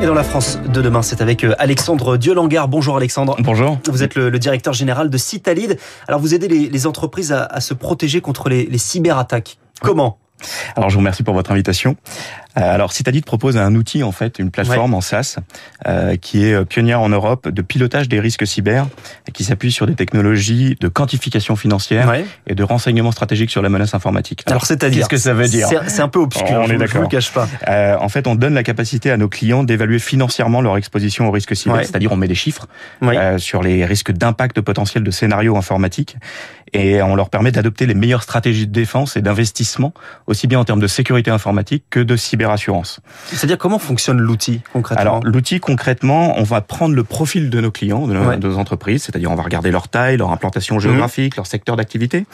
Et dans la France de demain, c'est avec euh, Alexandre Dieulangard. Bonjour Alexandre. Bonjour. Vous êtes le, le directeur général de Citalid. Alors vous aidez les, les entreprises à, à, se protéger contre les, les cyberattaques. Comment? Alors je vous remercie pour votre invitation. Euh, alors Citadit propose un outil en fait, une plateforme ouais. en SaaS euh, qui est pionnière en Europe de pilotage des risques cyber et qui s'appuie sur des technologies de quantification financière ouais. et de renseignement stratégique sur la menace informatique. Alors, c'est-à-dire qu'est-ce que ça veut dire? C'est un peu obscur. On je, est d'accord. Le cache pas. Euh, en fait, on donne la capacité à nos clients d'évaluer financièrement leur exposition au risque cyber, ouais. c'est-à-dire on met des chiffres euh, sur les risques d'impact potentiel de scénarios informatiques et on leur permet d'adopter les meilleures stratégies de défense et d'investissement, aussi bien en termes de sécurité informatique que de cyberassurance. C'est-à-dire comment fonctionne l'outil concrètement Alors l'outil concrètement, on va prendre le profil de nos clients, de nos, ouais. de nos entreprises, c'est-à-dire on va regarder leur taille, leur implantation géographique, mmh. leur secteur d'activité,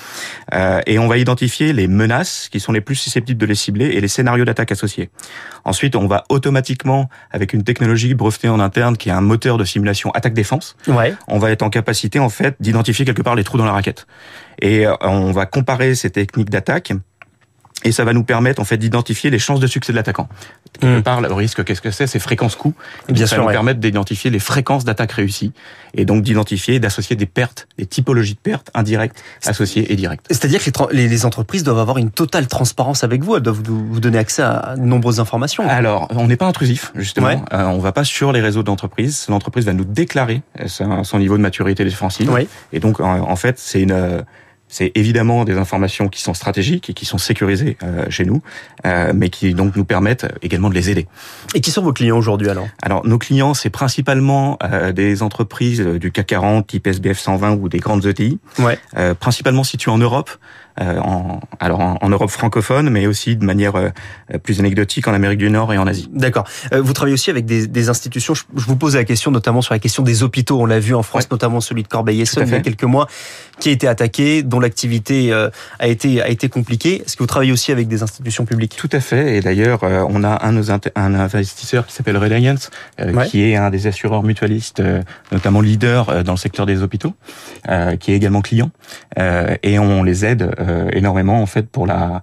euh, et on va identifier les menaces qui sont les plus susceptibles de les cibler et les scénarios d'attaque associés. Ensuite, on va automatiquement, avec une technologie brevetée en interne qui est un moteur de simulation attaque-défense, ouais. on va être en capacité en fait d'identifier quelque part les trous dans la raquette. Et euh, on va comparer ces techniques d'attaque et ça va nous permettre en fait d'identifier les chances de succès de l'attaquant. Mmh. part, le risque, qu'est-ce que c'est? C'est fréquence coût. Bien ça sûr, va nous ouais. permettre d'identifier les fréquences d'attaque réussies et donc d'identifier, d'associer des pertes, des typologies de pertes indirectes, associées et directes. C'est-à-dire que les, les, entreprises doivent avoir une totale transparence avec vous. Elles doivent vous, vous donner accès à de nombreuses informations. Alors, on n'est pas intrusif justement. Ouais. Euh, on va pas sur les réseaux d'entreprise. L'entreprise va nous déclarer son, son, niveau de maturité défensive. Ouais. Et donc, en, en fait, c'est une c'est évidemment des informations qui sont stratégiques et qui sont sécurisées euh, chez nous, euh, mais qui donc nous permettent également de les aider. Et qui sont vos clients aujourd'hui alors Alors nos clients, c'est principalement euh, des entreprises du CAC 40, type SBF 120 ou des grandes ETI, ouais. Principalement situées en Europe. En, alors en, en, Europe francophone, mais aussi de manière plus anecdotique en Amérique du Nord et en Asie. D'accord. Vous travaillez aussi avec des, des institutions. Je, je, vous pose la question notamment sur la question des hôpitaux. On l'a vu en France, ouais. notamment celui de Corbeil-Essonnes il y a quelques mois, qui a été attaqué, dont l'activité euh, a été a été compliquée. Est-ce que vous travaillez aussi avec des institutions publiques? Tout à fait. Et d'ailleurs, euh, on a un, un investisseur qui s'appelle Reliance, euh, ouais. qui est un des assureurs mutualistes, notamment leader dans le secteur des hôpitaux, qui est également client, et on les aide énormément en fait pour la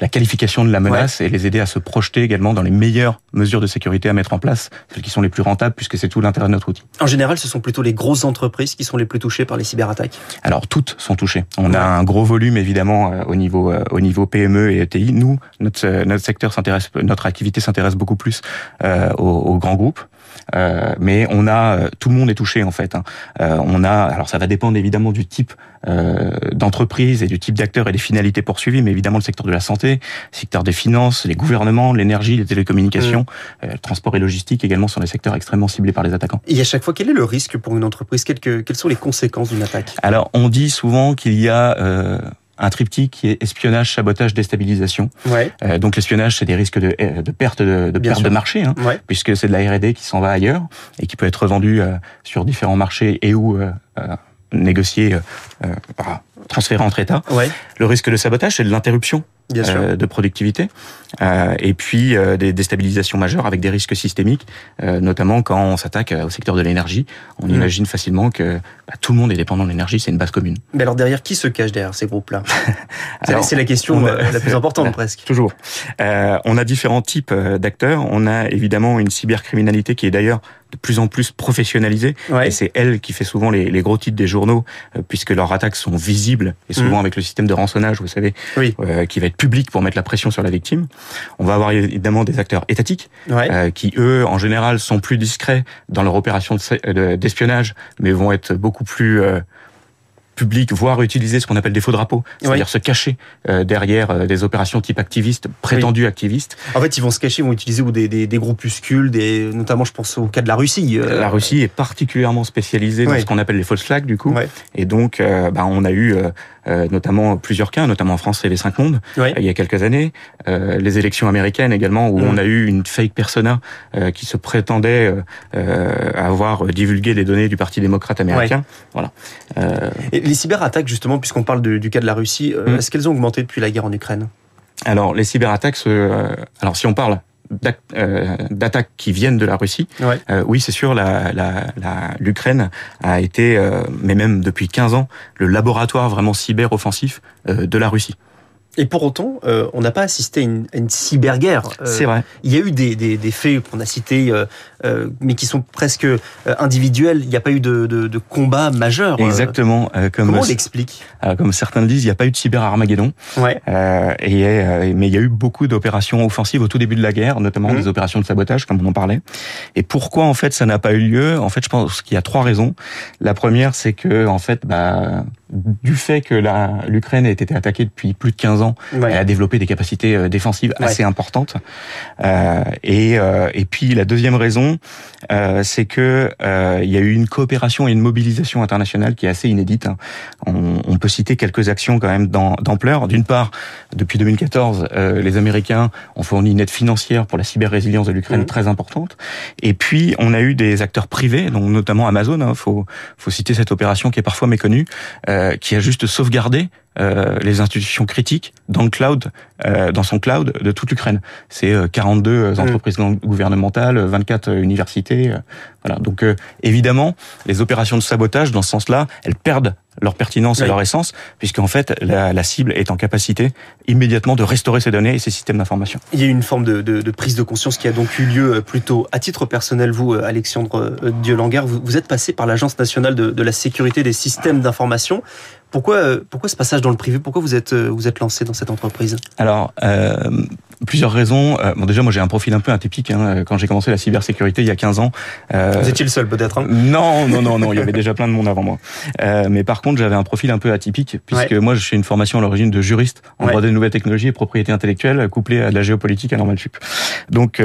la qualification de la menace ouais. et les aider à se projeter également dans les meilleures mesures de sécurité à mettre en place, celles qui sont les plus rentables puisque c'est tout l'intérêt de notre outil. En général, ce sont plutôt les grosses entreprises qui sont les plus touchées par les cyberattaques. Alors toutes sont touchées. On ouais. a un gros volume évidemment euh, au niveau euh, au niveau PME et ETI. Nous, notre euh, notre secteur s'intéresse, notre activité s'intéresse beaucoup plus euh, aux, aux, grands groupes. Euh, mais on a tout le monde est touché en fait. Hein. on a alors ça va dépendre évidemment du type d'entreprise et du type d'acteur et des finalités poursuivies, mais évidemment le secteur de la santé, le secteur des finances, les gouvernements, l'énergie, les télécommunications, mmh. euh, le transport et logistique également sont des secteurs extrêmement ciblés par les attaquants. Et à chaque fois, quel est le risque pour une entreprise? Quelles, que, quelles sont les conséquences d'une attaque? Alors, on dit souvent qu'il y a euh, un triptyque qui est espionnage, sabotage, déstabilisation. Ouais. Euh, donc l'espionnage, c'est des risques de, de perte de, de perte de marché, hein, ouais. puisque c'est de la R&D qui s'en va ailleurs et qui peut être revendue euh, sur différents marchés et ou euh, négocié, euh, transféré entre États. Ouais. Le risque de sabotage, c'est de l'interruption euh, de productivité, euh, et puis euh, des déstabilisations majeures avec des risques systémiques, euh, notamment quand on s'attaque au secteur de l'énergie. On mmh. imagine facilement que bah, tout le monde est dépendant de l'énergie, c'est une base commune. Mais alors derrière, qui se cache derrière ces groupes-là? C'est la question la plus importante presque. Toujours. Euh, on a différents types d'acteurs. On a évidemment une cybercriminalité qui est d'ailleurs de plus en plus professionnalisée, ouais. et c'est elle qui fait souvent les, les, gros titres des journaux, euh, puisque leurs attaques sont visibles, et souvent mmh. avec le système de rançonnage, vous savez, oui. euh, qui va être public pour mettre la pression sur la victime. On va avoir évidemment des acteurs étatiques, ouais. euh, qui eux, en général, sont plus discrets dans leur opération d'espionnage, mais vont être beaucoup plus euh, public, voire utiliser ce qu'on appelle des faux drapeaux, c'est-à-dire oui. se cacher euh, derrière euh, des opérations type activistes, prétendus oui. activistes. En fait, ils vont se cacher, ils vont utiliser des, des, des groupuscules, des, notamment je pense au cas de la Russie. Euh... La Russie est particulièrement spécialisée dans ce qu'on appelle les false flags du coup, et donc bah, on a eu euh, notamment plusieurs cas, notamment en France et les cinq mondes, oui. il y a quelques années, euh, les élections américaines également, où mmh. on a eu une fake persona euh, qui se prétendait avoir divulgué des données du Parti démocrate américain. Voilà. Et les cyberattaques, justement, puisqu'on parle de, du cas de la Russie, mmh. est-ce qu'elles ont augmenté depuis la guerre en Ukraine? Alors, les cyberattaques, alors si on parle d'attaques qui viennent de la Russie. Ouais. Euh, oui, c'est sûr, l'Ukraine a été, euh, mais même depuis 15 ans, le laboratoire vraiment cyber offensif euh, de la Russie. Et pour autant, euh, on n'a pas assisté à une, une cyberguerre. Euh, c'est vrai. Il y a eu des, des, des faits qu'on a cités, euh, euh, mais qui sont presque euh, individuels. Il n'y a pas eu de, de, de combat majeur. Exactement. comme Comment on l'explique? Comme certains le disent, il n'y a pas eu de cyber-Armageddon. Ouais. et, mais il y a eu beaucoup d'opérations offensives au tout début de la guerre, notamment mmh. des opérations de sabotage, comme on en parlait. Et pourquoi en fait ça n'a pas eu lieu? En fait, je pense qu'il y a trois raisons. La première, c'est que en fait, bah, du fait que l'Ukraine ait été attaquée depuis plus de 15 ans, elle a développé des capacités euh, défensives assez importantes. Euh, et, euh, et puis la deuxième raison, euh, c'est que euh, il y a eu une coopération et une mobilisation internationale qui est assez inédite. Hein. On, on, peut citer quelques actions quand même d'ampleur. D'une part, depuis 2014, les Américains ont fourni une aide financière pour la cyber-résilience de l'Ukraine mmh. très importante. Et puis on a eu des acteurs privés, donc notamment Amazon. Il hein, faut, faut citer cette opération qui est parfois méconnue. Euh, qui a juste sauvegardé euh, les institutions critiques dans le cloud, euh, dans son cloud de toute l'Ukraine. C'est 42 mm. entreprises gouvernementales, 24 universités. voilà. Donc évidemment, les opérations de sabotage, dans ce sens-là, elles perdent leur pertinence et leur essence, puisqu'en fait, la, la, cible est en capacité immédiatement de restaurer ces données et ces systèmes d'information. Il y a une forme de, de, de, prise de conscience qui a donc eu lieu plutôt à titre personnel. Vous, Alexandre Diolanguer, vous, vous êtes passé par l'Agence nationale de, de la sécurité des systèmes d'information. Pourquoi, euh, pourquoi ce passage dans le privé? Pourquoi vous êtes, euh, vous êtes lancé dans cette entreprise? Alors, euh, plusieurs raisons. Euh, bon, déjà, moi, j'ai un profil un peu atypique. Hein. Quand j'ai commencé la cybersécurité il y a 15 ans. Euh, vous étiez le seul, peut-être hein Non, non, non, non. il y avait déjà plein de monde avant moi. Euh, mais par contre, j'avais un profil un peu atypique, puisque moi, je fais une formation à l'origine de juriste en droit des nouvelles technologies et propriété intellectuelle, couplée à de la géopolitique à Normal Sup. Donc,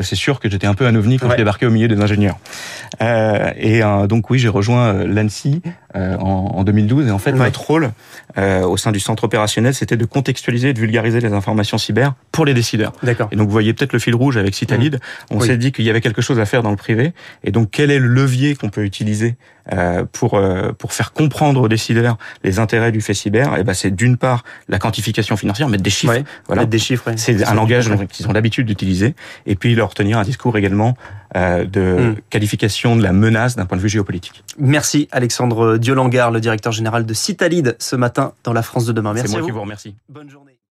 c'est sûr que j'étais un peu un ovni quand je débarquais au milieu des ingénieurs. et donc, oui, j'ai rejoint l'ANSI en, en, 2012. Et en fait, notre rôle au sein du centre opérationnel, c'était de contextualiser et de vulgariser les informations cyber pour les décideurs. D'accord. Et donc vous voyez peut-être le fil rouge avec Citalid. Mmh. On s'est dit qu'il y avait quelque chose à faire dans le privé. Et donc quel est le levier qu'on peut utiliser euh, pour euh, pour faire comprendre aux décideurs les intérêts du fait cyber Et eh ben c'est d'une part la quantification financière, mettre des chiffres. voilà, mettre des chiffres. C'est un langage qu'ils ont l'habitude d'utiliser. Et puis leur tenir un discours également euh, de mmh. qualification de la menace d'un point de vue géopolitique. Merci Alexandre Diolangar, le directeur général de Citalid, ce matin dans la France de demain. Merci. C'est moi qui vous remercie. Bonne journée.